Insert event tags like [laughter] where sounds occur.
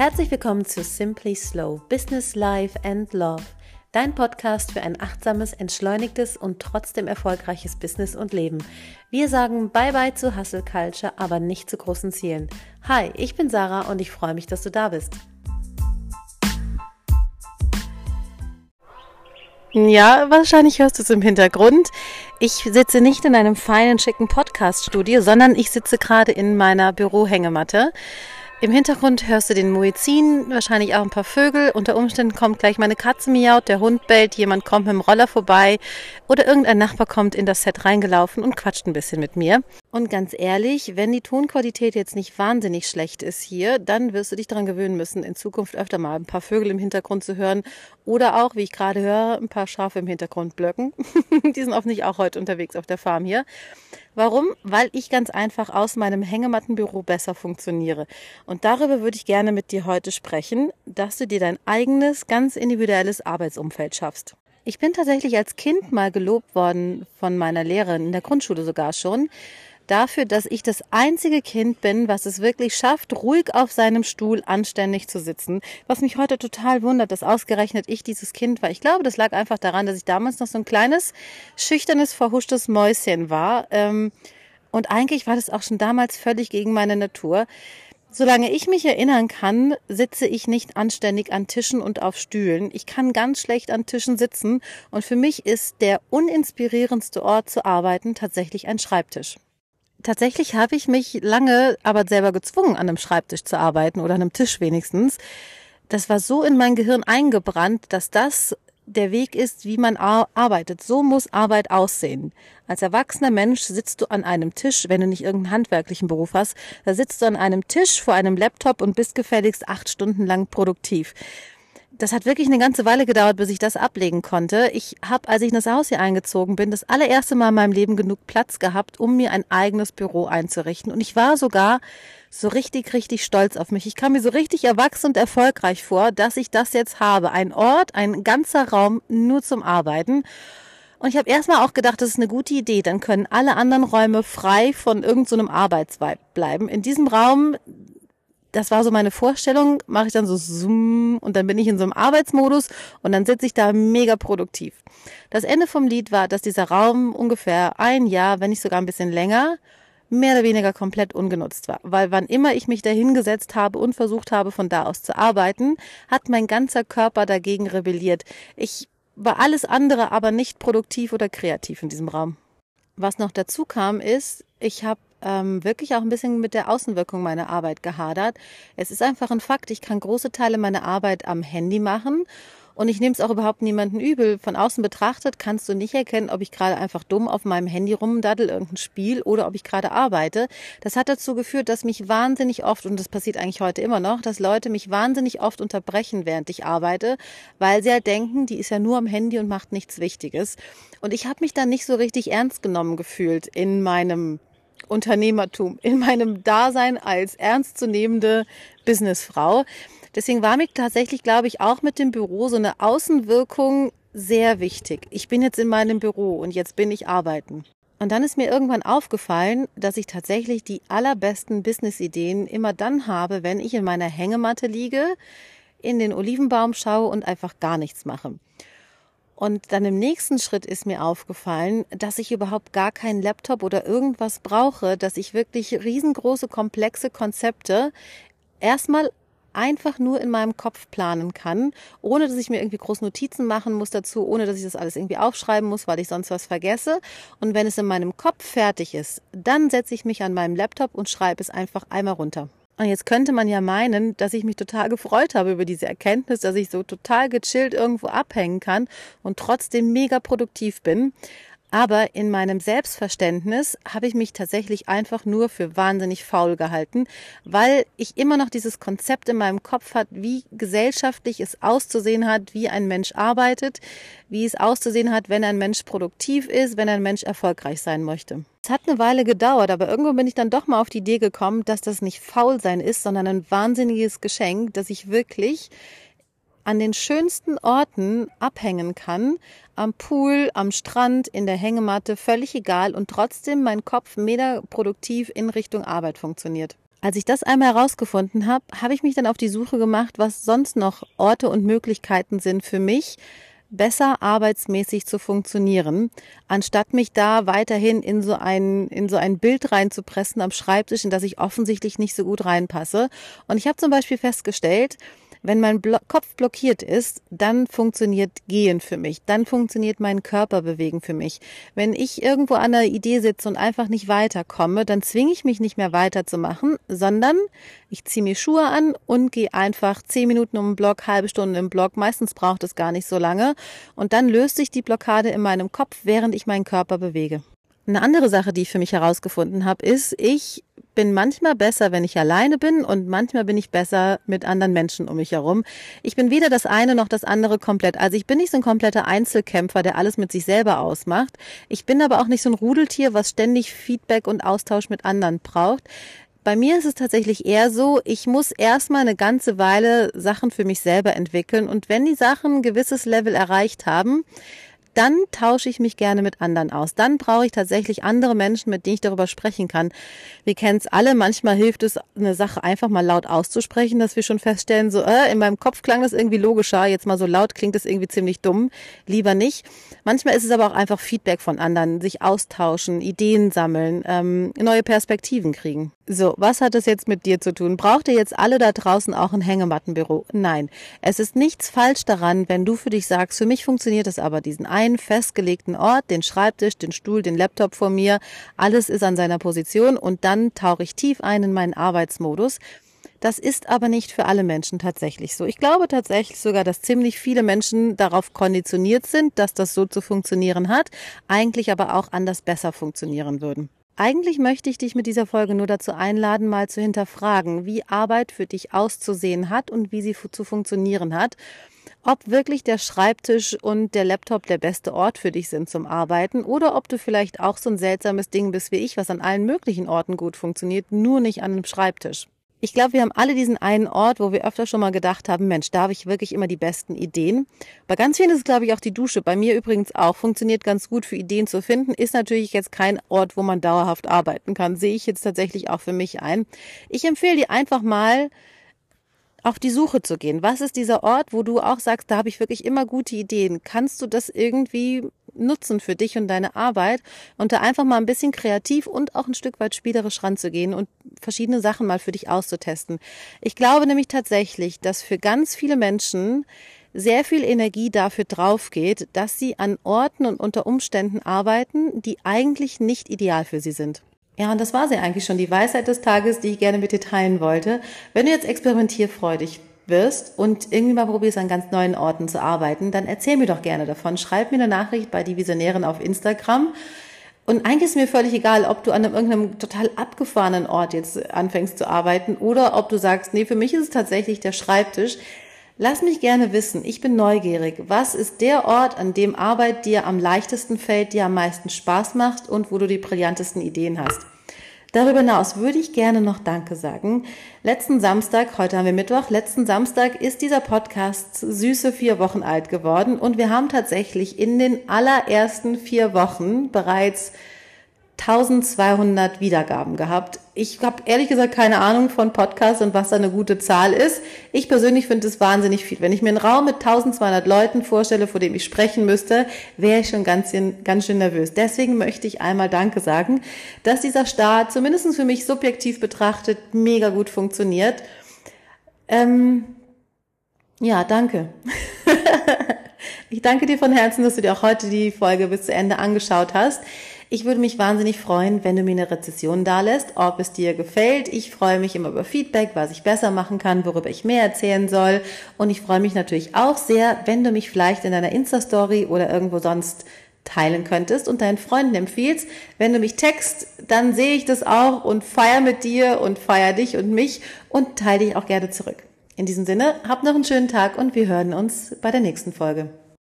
Herzlich willkommen zu Simply Slow Business, Life and Love, dein Podcast für ein achtsames, entschleunigtes und trotzdem erfolgreiches Business und Leben. Wir sagen Bye-bye zu Hustle Culture, aber nicht zu großen Zielen. Hi, ich bin Sarah und ich freue mich, dass du da bist. Ja, wahrscheinlich hörst du es im Hintergrund. Ich sitze nicht in einem feinen, schicken Podcast-Studio, sondern ich sitze gerade in meiner Bürohängematte. Im Hintergrund hörst du den Muizin, wahrscheinlich auch ein paar Vögel. Unter Umständen kommt gleich meine Katze miaut, der Hund bellt, jemand kommt mit dem Roller vorbei oder irgendein Nachbar kommt in das Set reingelaufen und quatscht ein bisschen mit mir. Und ganz ehrlich, wenn die Tonqualität jetzt nicht wahnsinnig schlecht ist hier, dann wirst du dich daran gewöhnen müssen, in Zukunft öfter mal ein paar Vögel im Hintergrund zu hören oder auch, wie ich gerade höre, ein paar Schafe im Hintergrund blöcken. [laughs] die sind offensichtlich auch heute unterwegs auf der Farm hier. Warum? Weil ich ganz einfach aus meinem Hängemattenbüro besser funktioniere. Und darüber würde ich gerne mit dir heute sprechen, dass du dir dein eigenes, ganz individuelles Arbeitsumfeld schaffst. Ich bin tatsächlich als Kind mal gelobt worden von meiner Lehrerin, in der Grundschule sogar schon, dafür, dass ich das einzige Kind bin, was es wirklich schafft, ruhig auf seinem Stuhl anständig zu sitzen. Was mich heute total wundert, dass ausgerechnet ich dieses Kind war. Ich glaube, das lag einfach daran, dass ich damals noch so ein kleines, schüchternes, verhuschtes Mäuschen war. Ähm, und eigentlich war das auch schon damals völlig gegen meine Natur. Solange ich mich erinnern kann, sitze ich nicht anständig an Tischen und auf Stühlen. Ich kann ganz schlecht an Tischen sitzen und für mich ist der uninspirierendste Ort zu arbeiten tatsächlich ein Schreibtisch. Tatsächlich habe ich mich lange aber selber gezwungen, an einem Schreibtisch zu arbeiten oder an einem Tisch wenigstens. Das war so in mein Gehirn eingebrannt, dass das der Weg ist, wie man arbeitet. So muss Arbeit aussehen. Als erwachsener Mensch sitzt du an einem Tisch, wenn du nicht irgendeinen handwerklichen Beruf hast, da sitzt du an einem Tisch vor einem Laptop und bist gefälligst acht Stunden lang produktiv das hat wirklich eine ganze Weile gedauert, bis ich das ablegen konnte. Ich habe, als ich in das Haus hier eingezogen bin, das allererste Mal in meinem Leben genug Platz gehabt, um mir ein eigenes Büro einzurichten. Und ich war sogar so richtig, richtig stolz auf mich. Ich kam mir so richtig erwachsen und erfolgreich vor, dass ich das jetzt habe. Ein Ort, ein ganzer Raum nur zum Arbeiten. Und ich habe erstmal auch gedacht, das ist eine gute Idee. Dann können alle anderen Räume frei von irgendeinem so Arbeitsweib bleiben. In diesem Raum, das war so meine Vorstellung, mache ich dann so zoom und dann bin ich in so einem Arbeitsmodus und dann sitze ich da mega produktiv. Das Ende vom Lied war, dass dieser Raum ungefähr ein Jahr, wenn nicht sogar ein bisschen länger, mehr oder weniger komplett ungenutzt war. Weil wann immer ich mich da hingesetzt habe und versucht habe, von da aus zu arbeiten, hat mein ganzer Körper dagegen rebelliert. Ich war alles andere, aber nicht produktiv oder kreativ in diesem Raum. Was noch dazu kam, ist, ich habe ähm, wirklich auch ein bisschen mit der Außenwirkung meiner Arbeit gehadert. Es ist einfach ein Fakt, ich kann große Teile meiner Arbeit am Handy machen und ich nehme es auch überhaupt niemanden übel. Von außen betrachtet kannst du nicht erkennen, ob ich gerade einfach dumm auf meinem Handy rumdaddel, irgendein Spiel oder ob ich gerade arbeite. Das hat dazu geführt, dass mich wahnsinnig oft, und das passiert eigentlich heute immer noch, dass Leute mich wahnsinnig oft unterbrechen, während ich arbeite, weil sie halt denken, die ist ja nur am Handy und macht nichts Wichtiges. Und ich habe mich dann nicht so richtig ernst genommen gefühlt in meinem Unternehmertum, in meinem Dasein als ernstzunehmende Businessfrau. Deswegen war mir tatsächlich, glaube ich, auch mit dem Büro so eine Außenwirkung sehr wichtig. Ich bin jetzt in meinem Büro und jetzt bin ich arbeiten. Und dann ist mir irgendwann aufgefallen, dass ich tatsächlich die allerbesten Business-Ideen immer dann habe, wenn ich in meiner Hängematte liege, in den Olivenbaum schaue und einfach gar nichts mache. Und dann im nächsten Schritt ist mir aufgefallen, dass ich überhaupt gar keinen Laptop oder irgendwas brauche, dass ich wirklich riesengroße, komplexe Konzepte erstmal einfach nur in meinem Kopf planen kann, ohne dass ich mir irgendwie groß Notizen machen muss dazu, ohne dass ich das alles irgendwie aufschreiben muss, weil ich sonst was vergesse. Und wenn es in meinem Kopf fertig ist, dann setze ich mich an meinem Laptop und schreibe es einfach einmal runter. Und jetzt könnte man ja meinen, dass ich mich total gefreut habe über diese Erkenntnis, dass ich so total gechillt irgendwo abhängen kann und trotzdem mega produktiv bin. Aber in meinem Selbstverständnis habe ich mich tatsächlich einfach nur für wahnsinnig faul gehalten, weil ich immer noch dieses Konzept in meinem Kopf hat, wie gesellschaftlich es auszusehen hat, wie ein Mensch arbeitet, wie es auszusehen hat, wenn ein Mensch produktiv ist, wenn ein Mensch erfolgreich sein möchte. Es hat eine Weile gedauert, aber irgendwann bin ich dann doch mal auf die Idee gekommen, dass das nicht faul sein ist, sondern ein wahnsinniges Geschenk, dass ich wirklich an den schönsten Orten abhängen kann, am Pool, am Strand, in der Hängematte, völlig egal und trotzdem mein Kopf mega produktiv in Richtung Arbeit funktioniert. Als ich das einmal herausgefunden habe, habe ich mich dann auf die Suche gemacht, was sonst noch Orte und Möglichkeiten sind für mich, besser arbeitsmäßig zu funktionieren, anstatt mich da weiterhin in so ein, in so ein Bild reinzupressen am Schreibtisch, in das ich offensichtlich nicht so gut reinpasse. Und ich habe zum Beispiel festgestellt, wenn mein Blo Kopf blockiert ist, dann funktioniert Gehen für mich, dann funktioniert mein Körper bewegen für mich. Wenn ich irgendwo an einer Idee sitze und einfach nicht weiterkomme, dann zwinge ich mich nicht mehr weiterzumachen, sondern ich ziehe mir Schuhe an und gehe einfach zehn Minuten um den Block, halbe Stunde im Block. Meistens braucht es gar nicht so lange. Und dann löst sich die Blockade in meinem Kopf, während ich meinen Körper bewege. Eine andere Sache, die ich für mich herausgefunden habe, ist, ich bin manchmal besser, wenn ich alleine bin und manchmal bin ich besser mit anderen Menschen um mich herum. Ich bin weder das eine noch das andere komplett. Also ich bin nicht so ein kompletter Einzelkämpfer, der alles mit sich selber ausmacht. Ich bin aber auch nicht so ein Rudeltier, was ständig Feedback und Austausch mit anderen braucht. Bei mir ist es tatsächlich eher so, ich muss erstmal eine ganze Weile Sachen für mich selber entwickeln und wenn die Sachen ein gewisses Level erreicht haben, dann tausche ich mich gerne mit anderen aus. Dann brauche ich tatsächlich andere Menschen, mit denen ich darüber sprechen kann. Wir kennen es alle, manchmal hilft es, eine Sache einfach mal laut auszusprechen, dass wir schon feststellen, so äh, in meinem Kopf klang das irgendwie logischer, jetzt mal so laut klingt das irgendwie ziemlich dumm, lieber nicht. Manchmal ist es aber auch einfach Feedback von anderen, sich austauschen, Ideen sammeln, ähm, neue Perspektiven kriegen. So, was hat das jetzt mit dir zu tun? Braucht ihr jetzt alle da draußen auch ein Hängemattenbüro? Nein. Es ist nichts falsch daran, wenn du für dich sagst, für mich funktioniert es aber, diesen einen festgelegten Ort, den Schreibtisch, den Stuhl, den Laptop vor mir, alles ist an seiner Position und dann tauche ich tief ein in meinen Arbeitsmodus. Das ist aber nicht für alle Menschen tatsächlich so. Ich glaube tatsächlich sogar, dass ziemlich viele Menschen darauf konditioniert sind, dass das so zu funktionieren hat, eigentlich aber auch anders besser funktionieren würden. Eigentlich möchte ich dich mit dieser Folge nur dazu einladen, mal zu hinterfragen, wie Arbeit für dich auszusehen hat und wie sie zu funktionieren hat. Ob wirklich der Schreibtisch und der Laptop der beste Ort für dich sind zum Arbeiten oder ob du vielleicht auch so ein seltsames Ding bist wie ich, was an allen möglichen Orten gut funktioniert, nur nicht an einem Schreibtisch. Ich glaube, wir haben alle diesen einen Ort, wo wir öfter schon mal gedacht haben, Mensch, da habe ich wirklich immer die besten Ideen. Bei ganz vielen ist es, glaube ich, auch die Dusche. Bei mir übrigens auch. Funktioniert ganz gut für Ideen zu finden. Ist natürlich jetzt kein Ort, wo man dauerhaft arbeiten kann. Sehe ich jetzt tatsächlich auch für mich ein. Ich empfehle dir einfach mal, auf die Suche zu gehen. Was ist dieser Ort, wo du auch sagst, da habe ich wirklich immer gute Ideen? Kannst du das irgendwie nutzen für dich und deine Arbeit und da einfach mal ein bisschen kreativ und auch ein Stück weit spielerisch ranzugehen und verschiedene Sachen mal für dich auszutesten. Ich glaube nämlich tatsächlich, dass für ganz viele Menschen sehr viel Energie dafür draufgeht, dass sie an Orten und unter Umständen arbeiten, die eigentlich nicht ideal für sie sind. Ja, und das war sie eigentlich schon, die Weisheit des Tages, die ich gerne mit dir teilen wollte. Wenn du jetzt experimentierfreudig wirst und irgendwie mal probierst, an ganz neuen Orten zu arbeiten, dann erzähl mir doch gerne davon. Schreib mir eine Nachricht bei die Visionären auf Instagram. Und eigentlich ist mir völlig egal, ob du an einem, irgendeinem total abgefahrenen Ort jetzt anfängst zu arbeiten oder ob du sagst, nee, für mich ist es tatsächlich der Schreibtisch. Lass mich gerne wissen, ich bin neugierig. Was ist der Ort, an dem Arbeit dir am leichtesten fällt, dir am meisten Spaß macht und wo du die brillantesten Ideen hast? Darüber hinaus würde ich gerne noch Danke sagen. Letzten Samstag, heute haben wir Mittwoch, letzten Samstag ist dieser Podcast süße vier Wochen alt geworden und wir haben tatsächlich in den allerersten vier Wochen bereits 1200 Wiedergaben gehabt. Ich habe ehrlich gesagt keine Ahnung von Podcasts und was da eine gute Zahl ist. Ich persönlich finde es wahnsinnig viel. Wenn ich mir einen Raum mit 1200 Leuten vorstelle, vor dem ich sprechen müsste, wäre ich schon ganz, ganz schön nervös. Deswegen möchte ich einmal Danke sagen, dass dieser Start zumindest für mich subjektiv betrachtet mega gut funktioniert. Ähm, ja, danke. [laughs] ich danke dir von Herzen, dass du dir auch heute die Folge bis zu Ende angeschaut hast. Ich würde mich wahnsinnig freuen, wenn du mir eine Rezession dalässt, ob es dir gefällt. Ich freue mich immer über Feedback, was ich besser machen kann, worüber ich mehr erzählen soll. Und ich freue mich natürlich auch sehr, wenn du mich vielleicht in deiner Insta-Story oder irgendwo sonst teilen könntest und deinen Freunden empfiehlst. Wenn du mich text, dann sehe ich das auch und feier mit dir und feier dich und mich und teile dich auch gerne zurück. In diesem Sinne, hab noch einen schönen Tag und wir hören uns bei der nächsten Folge.